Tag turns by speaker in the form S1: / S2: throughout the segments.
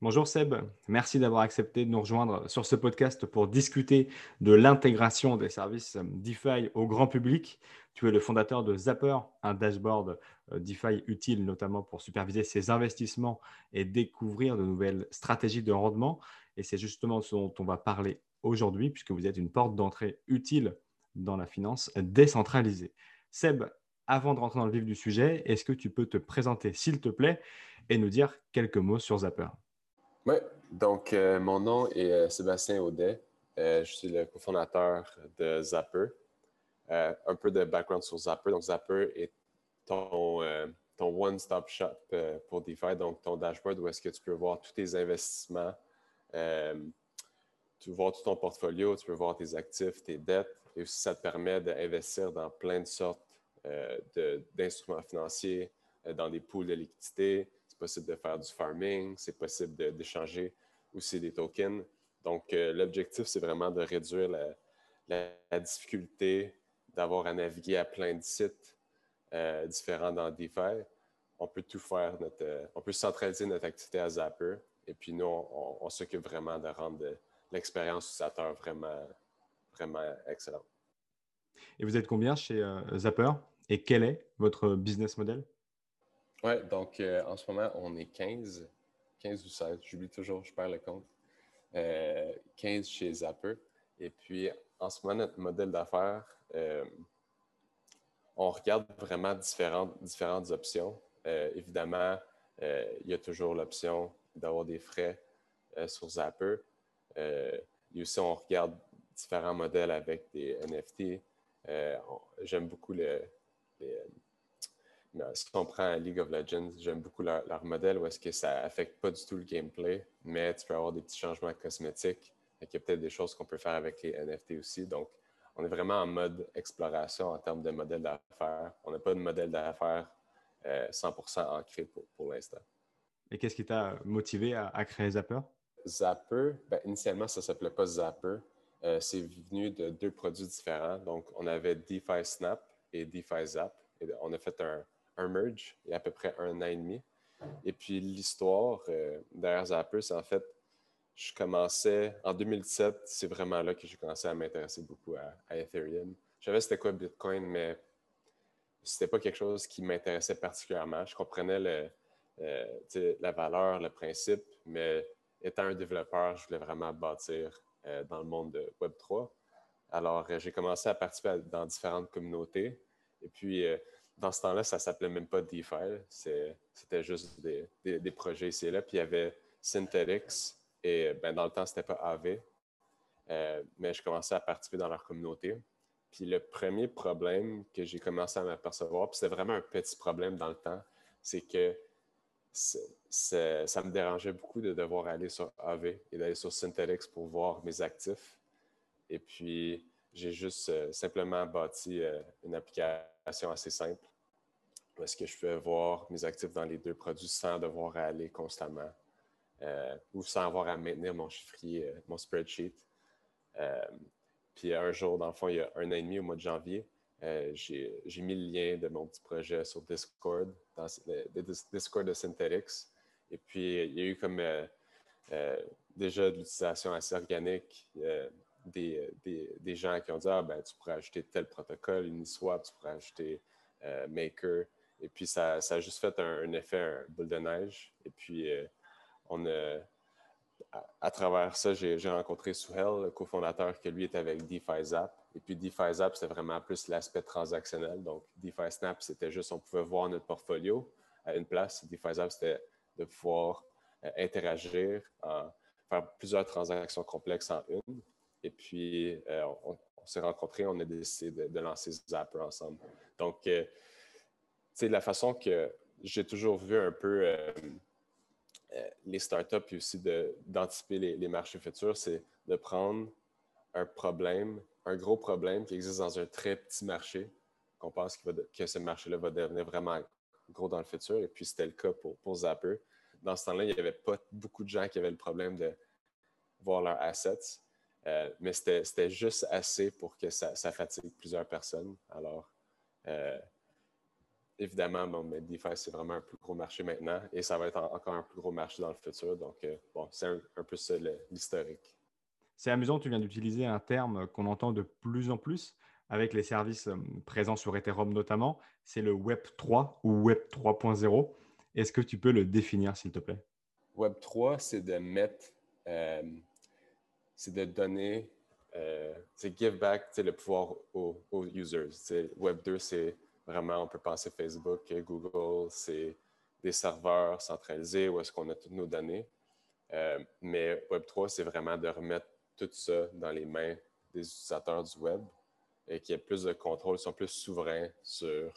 S1: Bonjour Seb, merci d'avoir accepté de nous rejoindre sur ce podcast pour discuter de l'intégration des services DeFi au grand public. Tu es le fondateur de Zapper, un dashboard euh, DeFi utile notamment pour superviser ses investissements et découvrir de nouvelles stratégies de rendement. Et c'est justement ce dont on va parler aujourd'hui puisque vous êtes une porte d'entrée utile dans la finance décentralisée. Seb, avant de rentrer dans le vif du sujet, est-ce que tu peux te présenter s'il te plaît et nous dire quelques mots sur Zapper?
S2: Oui, donc euh, mon nom est euh, Sébastien Audet. Euh, je suis le cofondateur de Zapper. un peu de background sur Zapper. Donc, Zapper est ton, one-stop shop pour DeFi, donc ton dashboard où est-ce que tu peux voir tous tes investissements, tu peux voir tout ton portfolio, tu peux voir tes actifs, tes dettes, et aussi ça te permet d'investir dans plein de sortes d'instruments financiers, dans des pools de liquidité, possible de faire du farming, c'est possible d'échanger aussi des tokens. Donc, euh, l'objectif, c'est vraiment de réduire la, difficulté d'avoir à naviguer à plein de sites euh, différents dans DeFi. On peut tout faire, euh, on peut centraliser notre activité à Zapper. Et puis, nous, on, s'occupe vraiment de rendre l'expérience utilisateur vraiment, vraiment excellente.
S1: Et vous êtes combien chez Zapper et quel est votre business model?
S2: Oui, donc euh, en ce moment, on est 15, 15 ou 16, j'oublie toujours, je perds le compte. 15 euh, chez Zapper. Et puis, en ce moment, notre modèle d'affaires, euh, on regarde vraiment différentes, différentes options. évidemment, il y a toujours l'option d'avoir des frais sur Zapper. et aussi, on regarde différents modèles avec des NFT. J'aime beaucoup le, les, si on prend League of Legends, j'aime beaucoup leur, modèle où est-ce que ça affecte pas du tout le gameplay, mais tu peux avoir des petits changements cosmétiques. Il y a peut-être des choses qu'on peut faire avec les NFT aussi. Donc, on est vraiment en mode exploration en termes de modèle d'affaires. On n'a pas de modèle d'affaires 100% euh, ancré pour, l'instant.
S1: Et qu'est-ce qui t'a motivé à, créer Zapper?
S2: Zapper, ben, initialement, ça ne s'appelait pas Zapper. Euh, c'est venu de deux produits différents. Donc, on avait DeFi Snap et DeFi Zap. Et on a fait un, un merge il y a à peu près un an et demi. Et puis l'histoire euh, derrière Zapper, c'est en fait, je commençais en 2017, c'est vraiment là que j'ai commencé à m'intéresser beaucoup à, Ethereum. Je savais c'était quoi Bitcoin, mais c'était pas quelque chose qui m'intéressait particulièrement. Je comprenais le, euh, la valeur, le principe, mais étant un développeur, je voulais vraiment bâtir euh, dans le monde de Web3. Alors, j'ai commencé à participer dans différentes communautés. Et puis, dans ce temps-là, ça s'appelait même pas DeFi. C'était juste des, projets ici et là. Puis il y avait Synthetics et ben, dans le temps, ce n'était pas AV. Euh, mais je commençais à participer dans leur communauté. Puis le premier problème que j'ai commencé à m'apercevoir, puis c'était vraiment un petit problème dans le temps, c'est que ça me dérangeait beaucoup de devoir aller sur AV et d'aller sur Synthetics pour voir mes actifs. Et puis, j'ai juste euh, simplement bâti euh, une application assez simple est-ce que je pouvais voir mes actifs dans les deux produits sans devoir aller constamment euh, ou sans avoir à maintenir mon chiffrier, mon spreadsheet. puis un jour, dans le fond, il y a un an et demi, au mois de janvier, j'ai mis le lien de mon petit projet sur Discord, dans Discord de Synthetics. Et puis, il y a eu comme déjà de l'utilisation assez organique des, gens qui ont dit Ah, ben, tu pourrais ajouter tel protocole, Uniswap, tu pourrais ajouter euh, Maker. Et puis, ça, ça, a juste fait un, effet, boule de neige. Et puis, euh, on a, à, travers ça, j'ai rencontré Suhel, le cofondateur, qui lui était avec DeFi Zap. Et puis, DeFi Zap, c'était vraiment plus l'aspect transactionnel. Donc, DeFi Snap, c'était juste, on pouvait voir notre portfolio à une place. DeFi Zap, c'était de pouvoir euh, interagir, faire plusieurs transactions complexes en une. Et puis, euh, on, s'est rencontrés, on a décidé de, lancer Zapper ensemble. Donc, euh, sais, la façon que j'ai toujours vu un peu euh, les startups et aussi d'anticiper les, marchés futurs, c'est de prendre un problème, un gros problème qui existe dans un très petit marché, qu'on pense que ce marché-là va devenir vraiment gros dans le futur. Et puis, c'était le cas pour, pour Zapper. Dans ce temps-là, il n'y avait pas beaucoup de gens qui avaient le problème de voir leurs assets. Euh, mais c'était juste assez pour que ça, fatigue plusieurs personnes. Alors, euh, évidemment, bon, mais DeFi, c'est vraiment un plus gros marché maintenant et ça va être encore un plus gros marché dans le futur. Donc, euh, bon, c'est un, peu ça l'historique.
S1: C'est amusant, tu viens d'utiliser un terme qu'on entend de plus en plus avec les services euh, présents sur Ethereum notamment. C'est le Web 3 ou Web 3.0. Est-ce que tu peux le définir, s'il te plaît?
S2: Web 3, c'est de mettre, euh, c'est de donner, c'est give back le pouvoir aux, aux users. Web 2, c'est Vraiment, on peut penser Facebook, Google, c'est des serveurs centralisés où est-ce qu'on a toutes nos données. Euh, mais Web3, c'est vraiment de remettre tout ça dans les mains des utilisateurs du web et qu'il y ait plus de contrôle, sont plus souverains sur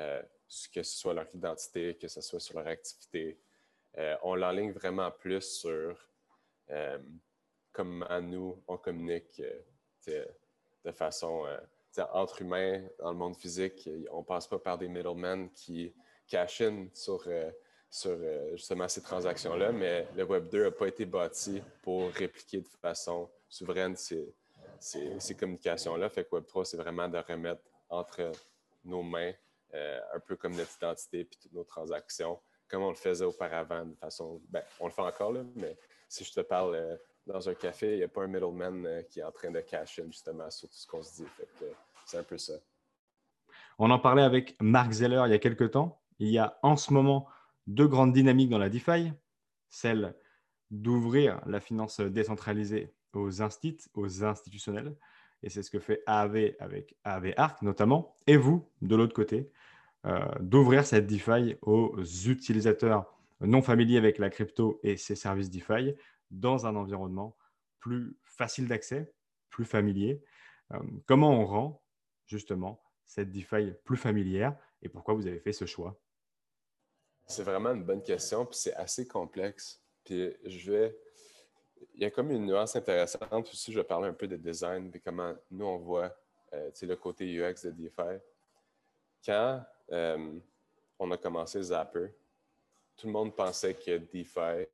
S2: euh, que ce soit leur identité, que ce soit sur leur activité. Euh, on l'enligne vraiment plus sur comment nous, on communique de façon entre humains, dans le monde physique, on ne passe pas par des middlemen qui cachinent sur, euh, sur euh, justement ces transactions-là, mais le Web 2 n'a pas été bâti pour répliquer de façon souveraine ces, ces, communications-là. Fait que Web 3, c'est vraiment de remettre entre nos mains euh, un peu comme notre identité et toutes nos transactions, comme on le faisait auparavant de façon. Ben, on le fait encore, là, mais si je te parle dans un café, il n'y a pas un middleman euh, qui est en train de cacher justement sur tout ce qu'on se dit. C'est un peu ça.
S1: On en parlait avec Mark Zeller il y a quelques temps. Il y a en ce moment deux grandes dynamiques dans la DeFi. Celle d'ouvrir la finance décentralisée aux instituts, aux institutionnels. Et c'est ce que fait AAV avec AAV Arc notamment. Et vous, de l'autre côté, euh, d'ouvrir cette DeFi aux utilisateurs non familiers avec la crypto et ses services DeFi dans un environnement plus facile d'accès, plus familier. Euh, comment on rend justement cette DeFi plus familière et pourquoi vous avez fait ce choix?
S2: C'est vraiment une bonne question, puis c'est assez complexe. Puis je vais. Il y a comme une nuance intéressante aussi. Je vais parler un peu de design, et comment nous on voit euh, le côté UX de DeFi. Quand euh, on a commencé Zapper, tout le monde pensait que DeFi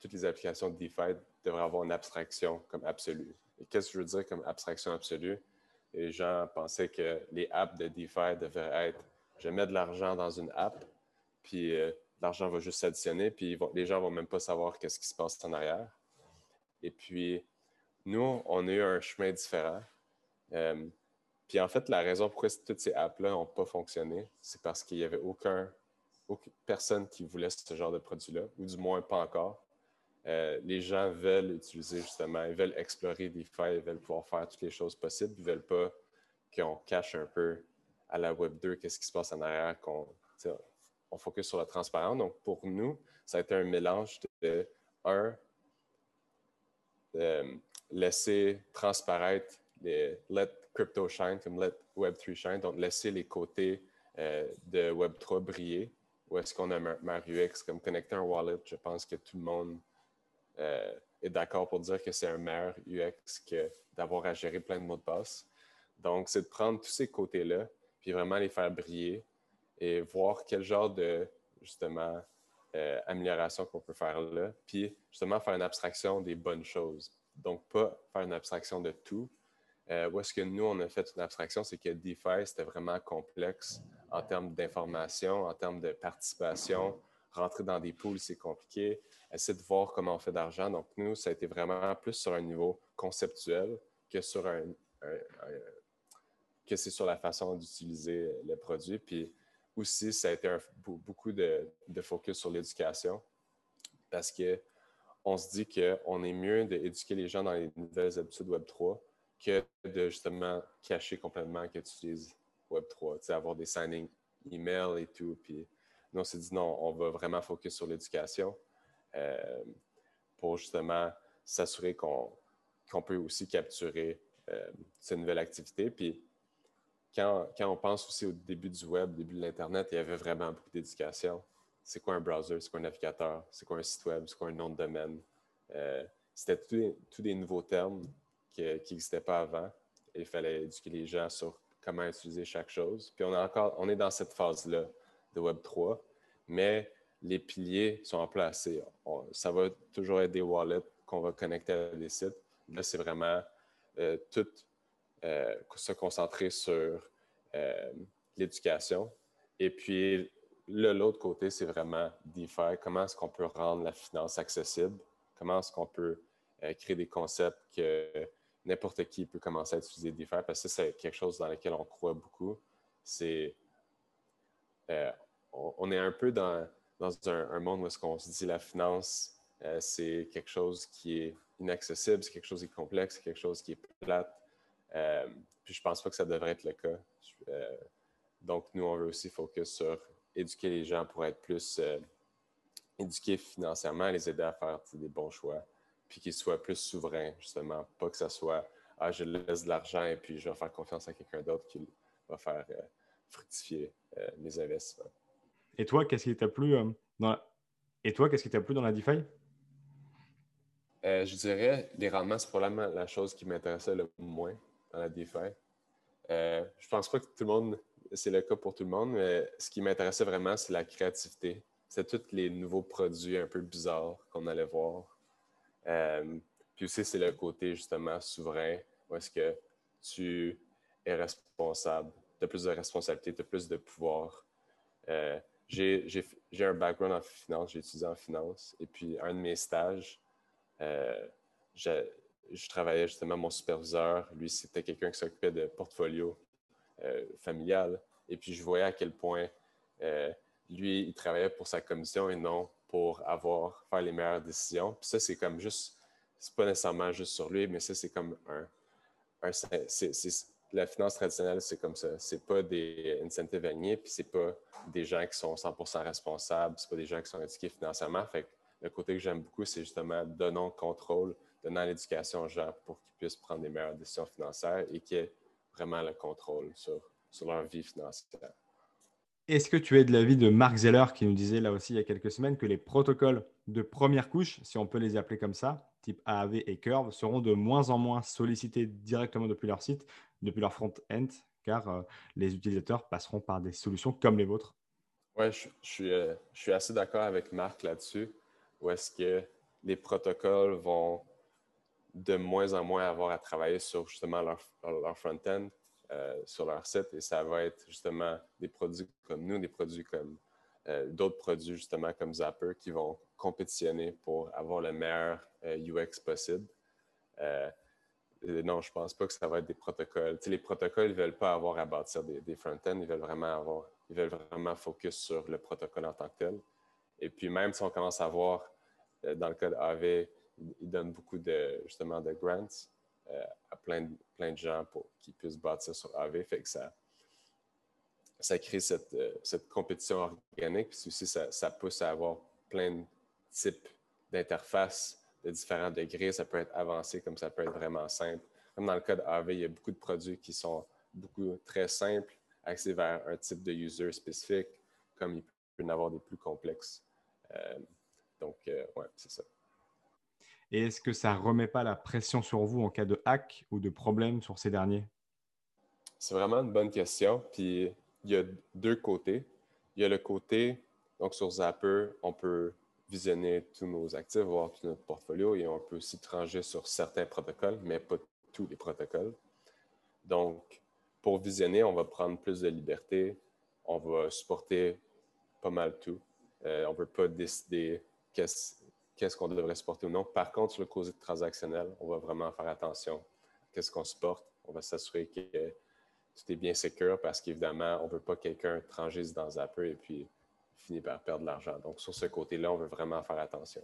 S2: toutes les applications de DeFi devraient avoir une abstraction comme absolue. Et qu'est-ce que je veux dire comme abstraction absolue? Les gens pensaient que les apps de DeFi devraient être je mets de l'argent dans une app, puis euh, l'argent va juste s'additionner, puis les gens ne vont même pas savoir qu'est-ce qui se passe en arrière. Et puis, nous, on a eu un chemin différent. Euh, puis en fait, la raison pourquoi toutes ces apps-là n'ont pas fonctionné, c'est parce qu'il n'y avait aucun, aucune personne qui voulait ce genre de produit-là, ou du moins pas encore. Euh, les gens veulent utiliser justement, ils veulent explorer des failles, ils veulent pouvoir faire toutes les choses possibles, ils ne veulent pas qu'on cache un peu à la Web 2 qu'est-ce qui se passe en arrière, qu'on on focus sur la transparence. Donc, pour nous, ça a été un mélange de, un, de laisser transparaître les let crypto shine comme let Web3 shine, donc laisser les côtés euh, de Web3 briller. Ou est-ce qu'on a un UX comme connecter un wallet? Je pense que tout le monde euh, est d'accord pour dire que c'est un meilleur UX que d'avoir à gérer plein de mots de passe. Donc, c'est de prendre tous ces côtés-là, puis vraiment les faire briller et voir quel genre de, justement, euh, amélioration qu'on peut faire là, puis justement faire une abstraction des bonnes choses. Donc, pas faire une abstraction de tout. Euh, où est-ce que nous, on a fait une abstraction, c'est que DeFi, c'était vraiment complexe en termes d'information, en termes de participation. Rentrer dans des pools, c'est compliqué essayer de voir comment on fait d'argent. Donc, nous, ça a été vraiment plus sur un niveau conceptuel que sur un, que c'est sur la façon d'utiliser le produit. Puis aussi, ça a été beaucoup de, focus sur l'éducation parce que on se dit qu'on est mieux d'éduquer les gens dans les nouvelles habitudes Web3 que de justement cacher complètement que tu utilises Web3, tu sais, avoir des signings email et tout. Puis nous, on s'est dit non, on va vraiment focus sur l'éducation. Euh, pour justement s'assurer qu'on peut aussi capturer euh, cette nouvelle activité. Puis quand, quand, on pense aussi au début du web, début de l'Internet, il y avait vraiment beaucoup d'éducation. C'est quoi un browser, c'est quoi un navigateur, c'est quoi un site web, c'est quoi un nom de domaine? Euh, C'était tous des nouveaux termes qui n'existaient pas avant. Il fallait éduquer les gens sur comment utiliser chaque chose. Puis on, est encore, on est dans cette phase-là de Web 3, mais les piliers sont en place. ça va toujours être des wallets qu'on va connecter à des sites. Là, c'est vraiment euh, tout euh, se concentrer sur euh, l'éducation. et puis, l'autre côté, c'est vraiment DeFi. Comment est-ce qu'on peut rendre la finance accessible? Comment est-ce qu'on peut créer des concepts que n'importe qui peut commencer à utiliser DeFi? Parce que c'est quelque chose dans lequel on croit beaucoup. C'est. On, est un peu dans, un, monde où est-ce qu'on se dit la finance, euh, c'est quelque chose qui est inaccessible, c'est quelque chose qui est complexe, c'est quelque chose qui est plate. puis je pense pas que ça devrait être le cas. donc, nous, on veut aussi focus sur éduquer les gens pour être plus euh, éduqués financièrement, les aider à faire des bons choix, puis qu'ils soient plus souverains, justement. Pas que ce soit Ah, je laisse de l'argent et puis je vais faire confiance à quelqu'un d'autre qui va faire euh, fructifier euh, mes investissements.
S1: Et toi, qu'est-ce qui t'a plu dans la... Et toi, qu'est-ce qui t'a plu dans la DeFi?
S2: je dirais, les rendements, c'est probablement la chose qui m'intéressait le moins dans la DeFi. je pense pas que tout le monde c'est le cas pour tout le monde, mais ce qui m'intéressait vraiment, c'est la créativité. C'est tous les nouveaux produits un peu bizarres qu'on allait voir. Euh, puis aussi, c'est le côté justement souverain, où est-ce que tu es responsable, tu as plus de responsabilité, tu as plus de pouvoir. Euh, j'ai un background en finance, j'ai étudié en finance, et puis un de mes stages, euh, je travaillais justement, mon superviseur, lui, c'était quelqu'un qui s'occupait de portfolio euh, familiale. Et puis, je voyais à quel point euh, lui, il travaillait pour sa commission et non pour avoir, faire les meilleures décisions. Puis ça, c'est comme juste, c'est pas nécessairement juste sur lui, mais ça, c'est comme un, un la finance traditionnelle, c'est comme ça. C'est pas des incentives alignés, puis c'est pas des gens qui sont 100% responsables, c'est pas des gens qui sont éduqués financièrement. Fait que le côté que j'aime beaucoup, c'est justement donnant le contrôle, donnant l'éducation aux gens pour qu'ils puissent prendre des meilleures décisions financières et qu'il y vraiment le contrôle sur, sur leur vie financière.
S1: Est-ce que tu es de l'avis de Mark Zeller qui nous disait là aussi il y a quelques semaines que les protocoles de première couche, si on peut les appeler comme ça, type AAV et Curve, seront de moins en moins sollicités directement depuis leur site, depuis leur front-end, car euh, les utilisateurs passeront par des solutions comme les vôtres
S2: Oui, je, suis, euh, je suis assez d'accord avec Marc là-dessus. Où est-ce que les protocoles vont de moins en moins avoir à travailler sur justement leur, front-end, euh, sur leur site, et ça va être justement des produits comme nous, des produits comme d'autres produits justement comme Zapper qui vont compétitionner pour avoir le meilleur UX possible. Non, je pense pas que ça va être des protocoles. les protocoles, ils ne veulent pas avoir à bâtir des, front-ends, ils veulent vraiment avoir, ils veulent vraiment focus sur le protocole en tant que tel. Et puis même si on commence à voir, dans le cas d'AV, il donne beaucoup de, justement, de grants euh, à plein de, plein de gens pour qu'ils puissent bâtir sur AV. Fait que ça, ça crée cette, euh, cette compétition organique. Puis aussi, ça, pousse à avoir plein de types d'interfaces de différents degrés. Ça peut être avancé comme ça peut être vraiment simple. Comme dans le cas d'AV, il y a beaucoup de produits qui sont beaucoup très simples, axés vers un type de user spécifique, comme il peut y en avoir des plus complexes. Euh, donc, ouais, c'est ça.
S1: Et est-ce que ça ne remet pas la pression sur vous en cas de hack ou de problème sur ces derniers?
S2: C'est vraiment une bonne question. Puis il y a deux côtés. Il y a le côté, donc sur Zapper, on peut visionner tous nos actifs, voir tout notre portfolio et on peut aussi trancher sur certains protocoles, mais pas tous les protocoles. Donc, pour visionner, on va prendre plus de liberté. On va supporter pas mal tout. Euh, on ne peut pas décider qu'est-ce qu'on devrait supporter ou non. Par contre, sur le côté transactionnel, on va vraiment faire attention qu'est-ce qu'on supporte. On va s'assurer que tout est bien sécure parce qu'évidemment, on ne veut pas que quelqu'un transgisse dans Zapper et puis finisse par perdre de l'argent. Donc, sur ce côté-là, on veut vraiment faire attention.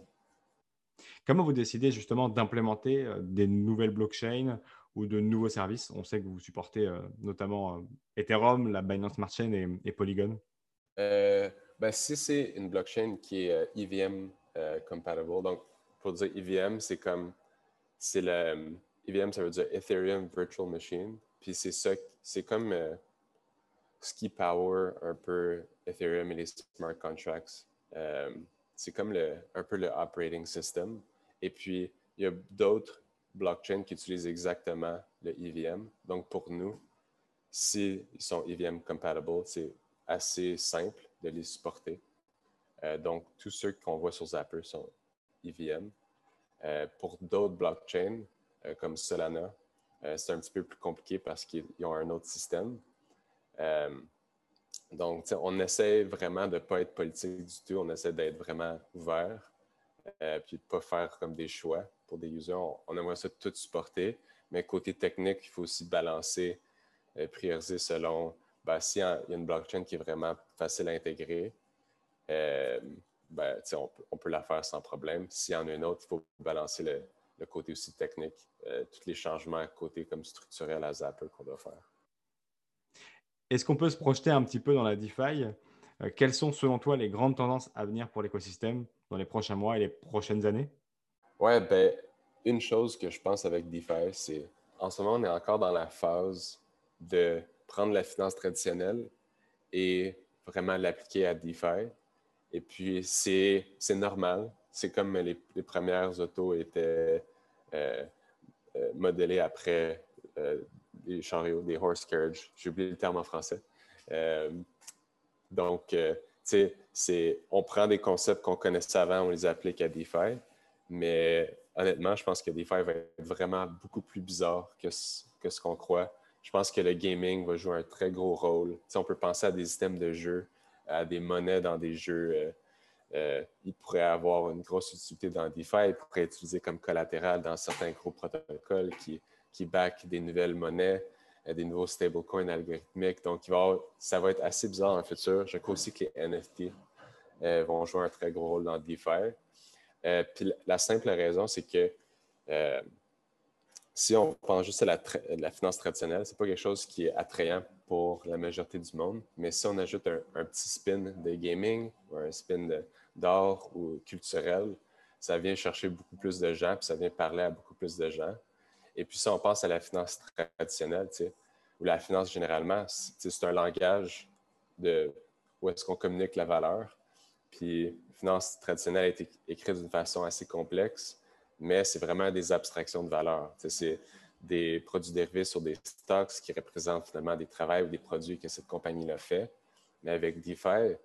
S1: Comment vous décidez justement d'implémenter euh, des nouvelles blockchains ou de nouveaux services? On sait que vous supportez euh, notamment euh, Ethereum, la Binance Smart Chain et, Polygon.
S2: Ben, si c'est une blockchain qui est EVM euh, compatible. Donc, pour dire EVM, c'est comme, c'est le, EVM, ça veut dire Ethereum Virtual Machine. Puis c'est ça, c'est comme euh, ce qui power un peu Ethereum et les smart contracts. Euh, c'est comme le, un peu le operating system. Et puis, il y a d'autres blockchains qui utilisent exactement le EVM. Donc, pour nous, s'ils sont EVM compatible, c'est assez simple de les supporter. Euh, donc, tous ceux qu'on voit sur Zapper sont EVM. Euh, pour d'autres blockchains, comme Solana, c'est un petit peu plus compliqué parce qu'ils ont un autre système. Donc, on essaie vraiment de ne pas être politique du tout. On essaie d'être vraiment ouvert, euh, puis de ne pas faire comme des choix pour des users. On, aimerait ça tout supporter, mais côté technique, il faut aussi balancer, euh, prioriser selon ben, s'il y a une blockchain qui est vraiment facile à intégrer. Euh, ben, on, peut la faire sans problème. S'il y en a une autre, il faut balancer le, côté aussi technique, tous les changements côté comme structurel à Zapper qu'on doit faire.
S1: Est-ce qu'on peut se projeter un petit peu dans la DeFi? Euh, Quelles sont, selon toi, les grandes tendances à venir pour l'écosystème dans les prochains mois et les prochaines années?
S2: Ouais, ben, une chose que je pense avec DeFi, c'est en ce moment, on est encore dans la phase de prendre la finance traditionnelle et vraiment l'appliquer à DeFi. Et puis, c'est normal. C'est comme les, premières autos étaient euh, euh, modélées après des chariots, des horse carriage. J'ai oublié le terme en français. Euh, donc, euh, tu sais, on prend des concepts qu'on connaissait avant, on les applique à DeFi, mais honnêtement, je pense que DeFi va être vraiment beaucoup plus bizarre que ce, que ce qu'on croit. Je pense que le gaming va jouer un très gros rôle. sais, on peut penser à des systèmes de jeu, à des monnaies dans des jeux. Euh, il pourrait avoir une grosse utilité dans DeFi. Il pourrait être utilisé comme collatéral dans certains gros protocoles qui, qui back des nouvelles monnaies, euh, des nouveaux stablecoins algorithmiques. Donc, ça va être assez bizarre dans le futur. Je crois aussi que les NFT euh, vont jouer un très gros rôle dans DeFi. Euh, puis la simple raison, c'est que si on pense juste à la, finance traditionnelle, ce n'est pas quelque chose qui est attrayant pour la majorité du monde. Mais si on ajoute un, petit spin de gaming ou un spin d'art ou culturel, ça vient chercher beaucoup plus de gens, puis ça vient parler à beaucoup plus de gens. Et puis, si on pense à la finance traditionnelle, ou la finance généralement, c'est un langage de où est-ce qu'on communique la valeur. Puis, finance traditionnelle a été écrite d'une façon assez complexe, mais c'est vraiment des abstractions de valeur. C'est des produits dérivés sur des stocks qui représentent finalement des travaux ou des produits que cette compagnie-là fait. Mais avec DeFi,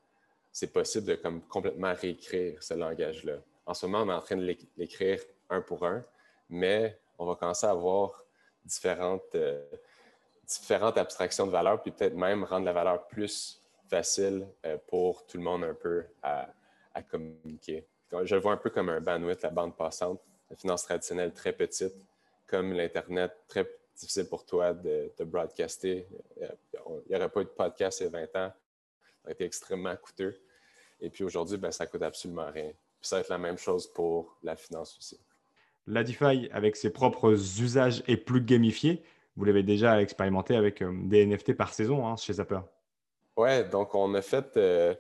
S2: c'est possible de comme, complètement réécrire ce langage-là. En ce moment, on est en train de l'écrire un pour un, mais on va commencer à avoir différentes, euh, différentes abstractions de valeur, puis peut-être même rendre la valeur plus facile euh, pour tout le monde un peu à, communiquer. Je le vois un peu comme un bandwidth, la bande passante, la finance traditionnelle très petite, comme l'Internet très difficile pour toi de, broadcaster. Il n'y aurait pas eu de podcast il y a 20 ans. Ça aurait été extrêmement coûteux. Et puis aujourd'hui, ben, ça coûte absolument rien. Ça va être la même chose pour la finance aussi.
S1: La DeFi, avec ses propres usages, est plus gamifiée. Vous l'avez déjà expérimenté avec euh, des NFT par saison hein, chez Zapper.
S2: Oui, donc on a fait, euh,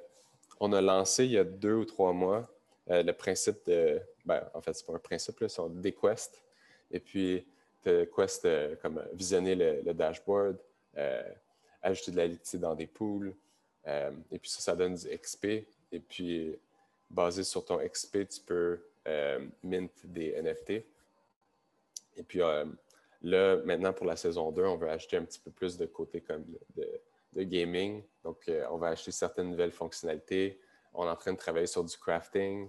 S2: on a lancé il y a deux ou trois mois euh, le principe de, ben, en fait, c'est pas un principe, c'est des quests. Et puis, quest comme visionner le, dashboard, ajouter de la liquidité dans des pools. et puis ça, ça donne du XP. Et puis, basé sur ton XP, tu peux mint des NFT. Et puis euh, là, maintenant pour la saison 2, on veut acheter un petit peu plus de côté comme de, gaming. Donc, euh, on va acheter certaines nouvelles fonctionnalités. On est en train de travailler sur du crafting.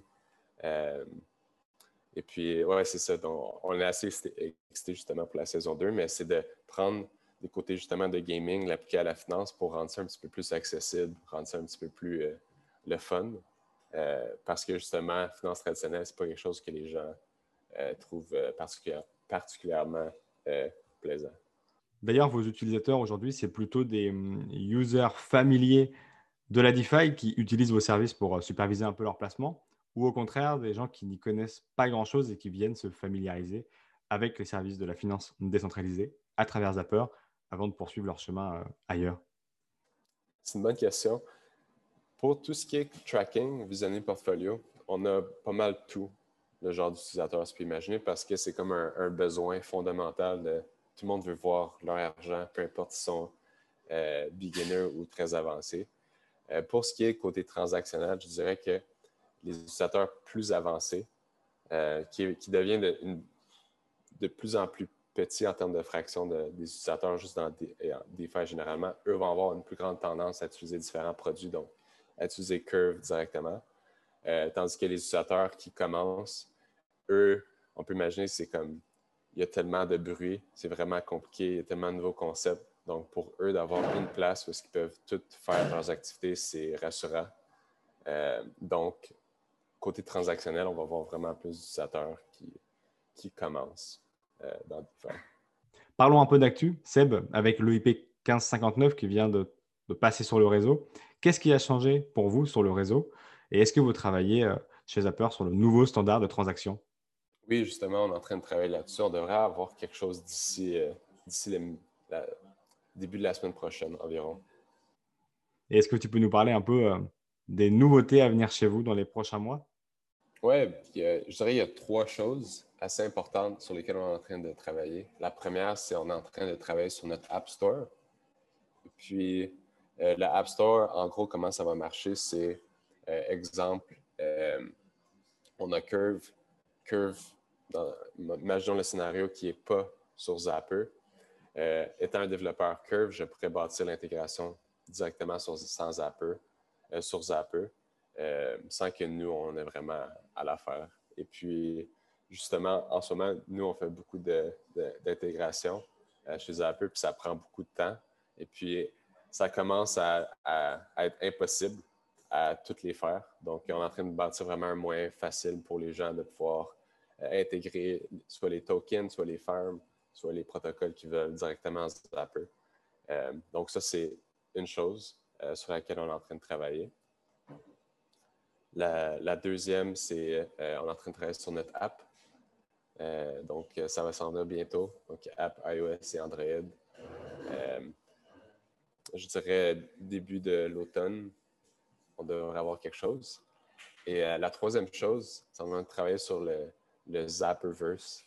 S2: et puis, ouais, c'est ça. Donc, on est assez excité justement pour la saison 2, mais c'est de prendre des côtés justement de gaming, l'appliquer à la finance pour rendre ça un petit peu plus accessible, rendre ça un petit peu plus le fun. Euh, parce que justement, finance traditionnelle, ce n'est pas quelque chose que les gens euh, trouvent euh, particulièrement plaisant.
S1: D'ailleurs, vos utilisateurs aujourd'hui, c'est plutôt des hum, users familiers de la DeFi qui utilisent vos services pour superviser un peu leur placement ou au contraire des gens qui n'y connaissent pas grand-chose et qui viennent se familiariser avec les services de la finance décentralisée à travers Zapper avant de poursuivre leur chemin ailleurs?
S2: C'est une bonne question. Pour tout ce qui est tracking, visionner portfolio, on a pas mal tout le genre d'utilisateur se peut imaginer parce que c'est comme un, besoin fondamental. De, tout le monde veut voir leur argent, peu importe s'ils sont euh, beginners ou très avancés. Euh, pour ce qui est côté transactionnel, je dirais que les utilisateurs plus avancés, euh, qui, deviennent de, plus en plus petits en termes de fraction des utilisateurs juste dans des, des généralement, eux vont avoir une plus grande tendance à utiliser différents produits. Donc, à utiliser Curve directement. Euh, tandis que les utilisateurs qui commencent, eux, on peut imaginer c'est comme il y a tellement de bruit, c'est vraiment compliqué, il y a tellement de nouveaux concepts Donc, pour eux, d'avoir une place où ils peuvent tout faire leurs activités, c'est rassurant. Euh, donc, côté transactionnel, on va voir vraiment plus d'utilisateurs qui, qui commencent euh, dans DeFi.
S1: Parlons un peu d'actu. Seb, avec l'EIP 1559 qui vient de, passer sur le réseau, qu'est-ce qui a changé pour vous sur le réseau Et est-ce que vous travaillez euh, chez Zapper sur le nouveau standard de transaction?
S2: Oui, justement, on est en train de travailler là-dessus. On devrait avoir quelque chose d'ici le début de la semaine prochaine environ.
S1: Et est-ce que tu peux nous parler un peu des nouveautés à venir chez vous dans les prochains mois?
S2: Oui, je dirais qu'il y a trois choses assez importantes sur lesquelles on est en train de travailler. La première, c'est qu'on est en train de travailler sur notre App Store. Puis, euh, la App Store, en gros, comment ça va marcher, c'est, euh, exemple, euh, on a Curve. Curve, imaginons le scénario qui n'est pas sur Zapper. étant un développeur Curve, je pourrais bâtir l'intégration directement sur, sans Zapper euh, sur Zapper, euh, sans que nous, on ait vraiment à la faire. Et puis, justement, en ce moment, nous, on fait beaucoup d'intégration euh, chez Zapper, puis ça prend beaucoup de temps. Et puis, ça commence à, être impossible à toutes les faire. Donc, on est en train de bâtir vraiment un moyen facile pour les gens de pouvoir intégrer soit les tokens, soit les farms, soit les protocoles qu'ils veulent directement en Zapper. donc, ça, c'est une chose. Euh, sur laquelle on est en train de travailler. La, deuxième, c'est euh, on est en train de travailler sur notre app. Euh, donc, ça va s'en venir bientôt. Donc, app iOS et Android. Je dirais début de l'automne, on devrait avoir quelque chose. Et la troisième chose, c'est on de travailler sur le, le Zapperverse.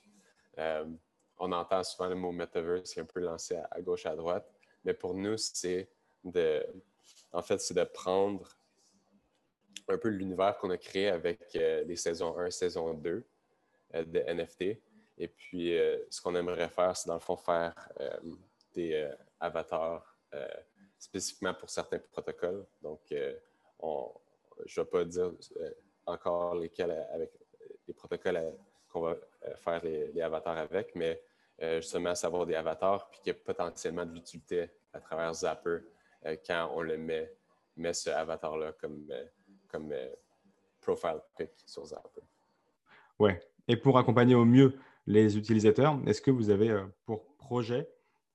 S2: on entend souvent le mot metaverse qui est un peu lancé à, gauche, à droite, mais pour nous, c'est de en fait, c'est de prendre un peu l'univers qu'on a créé avec euh, les saisons 1, saison 2 euh, de NFT. Et puis, euh, ce qu'on aimerait faire, c'est dans le fond faire des avatars spécifiquement pour certains protocoles. Donc, on, je ne vais pas dire encore lesquels avec les protocoles qu'on va faire les, avatars avec, mais justement, savoir des avatars, puis qu'il y a potentiellement de l'utilité à travers Zapper euh, quand on le met, met ce avatar-là comme, euh, comme euh, profile pic sur Zapper.
S1: Ouais. Et pour accompagner au mieux les utilisateurs, est-ce que vous avez pour projet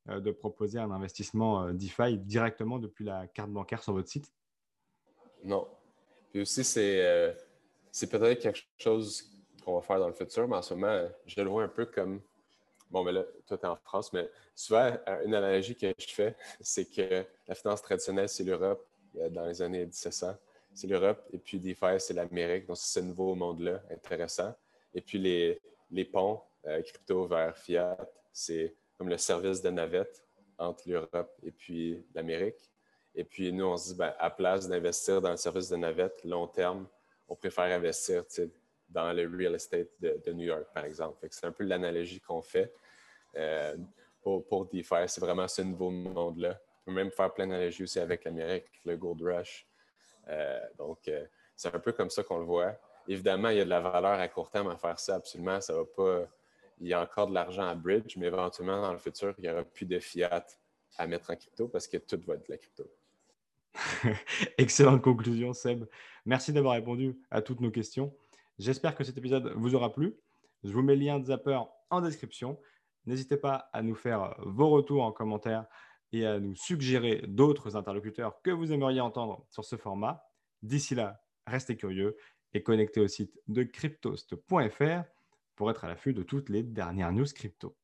S1: de proposer un investissement DeFi directement depuis la carte bancaire sur votre site?
S2: Non. Puis aussi, c'est c'est peut-être quelque chose qu'on va faire dans le futur, mais en ce moment, je le vois un peu comme Bon, mais là, toi, tu es en France, mais souvent, euh, une analogie que je fais, c'est que la finance traditionnelle, c'est l'Europe euh, dans les années 1700. C'est l'Europe, et puis DeFi, c'est l'Amérique. Donc, c'est ce nouveau monde-là intéressant. Et puis, les, les ponts euh, crypto vers fiat, c'est comme le service de navette entre l'Europe et puis l'Amérique. Et puis, nous, on se dit, ben, à place d'investir dans le service de navette long terme, on préfère investir dans le real estate de, New York, par exemple. C'est un peu l'analogie qu'on fait euh, pour, pour DeFi. C'est vraiment ce nouveau monde-là. On peut même faire plein d'analogies aussi avec l'Amérique, le Gold Rush. Euh, donc, euh, c'est un peu comme ça qu'on le voit. Évidemment, il y a de la valeur à court terme à faire ça, absolument. Ça va pas. Il y a encore de l'argent à bridge, mais éventuellement, dans le futur, il n'y aura plus de fiat à mettre en crypto parce que tout va être de la crypto.
S1: Excellente conclusion, Seb. Merci d'avoir répondu à toutes nos questions. J'espère que cet épisode vous aura plu. Je vous mets le lien de Zapper en description. N'hésitez pas à nous faire vos retours en commentaire et à nous suggérer d'autres interlocuteurs que vous aimeriez entendre sur ce format. D'ici là, restez curieux et connectez au site de cryptost.fr pour être à l'affût de toutes les dernières news crypto.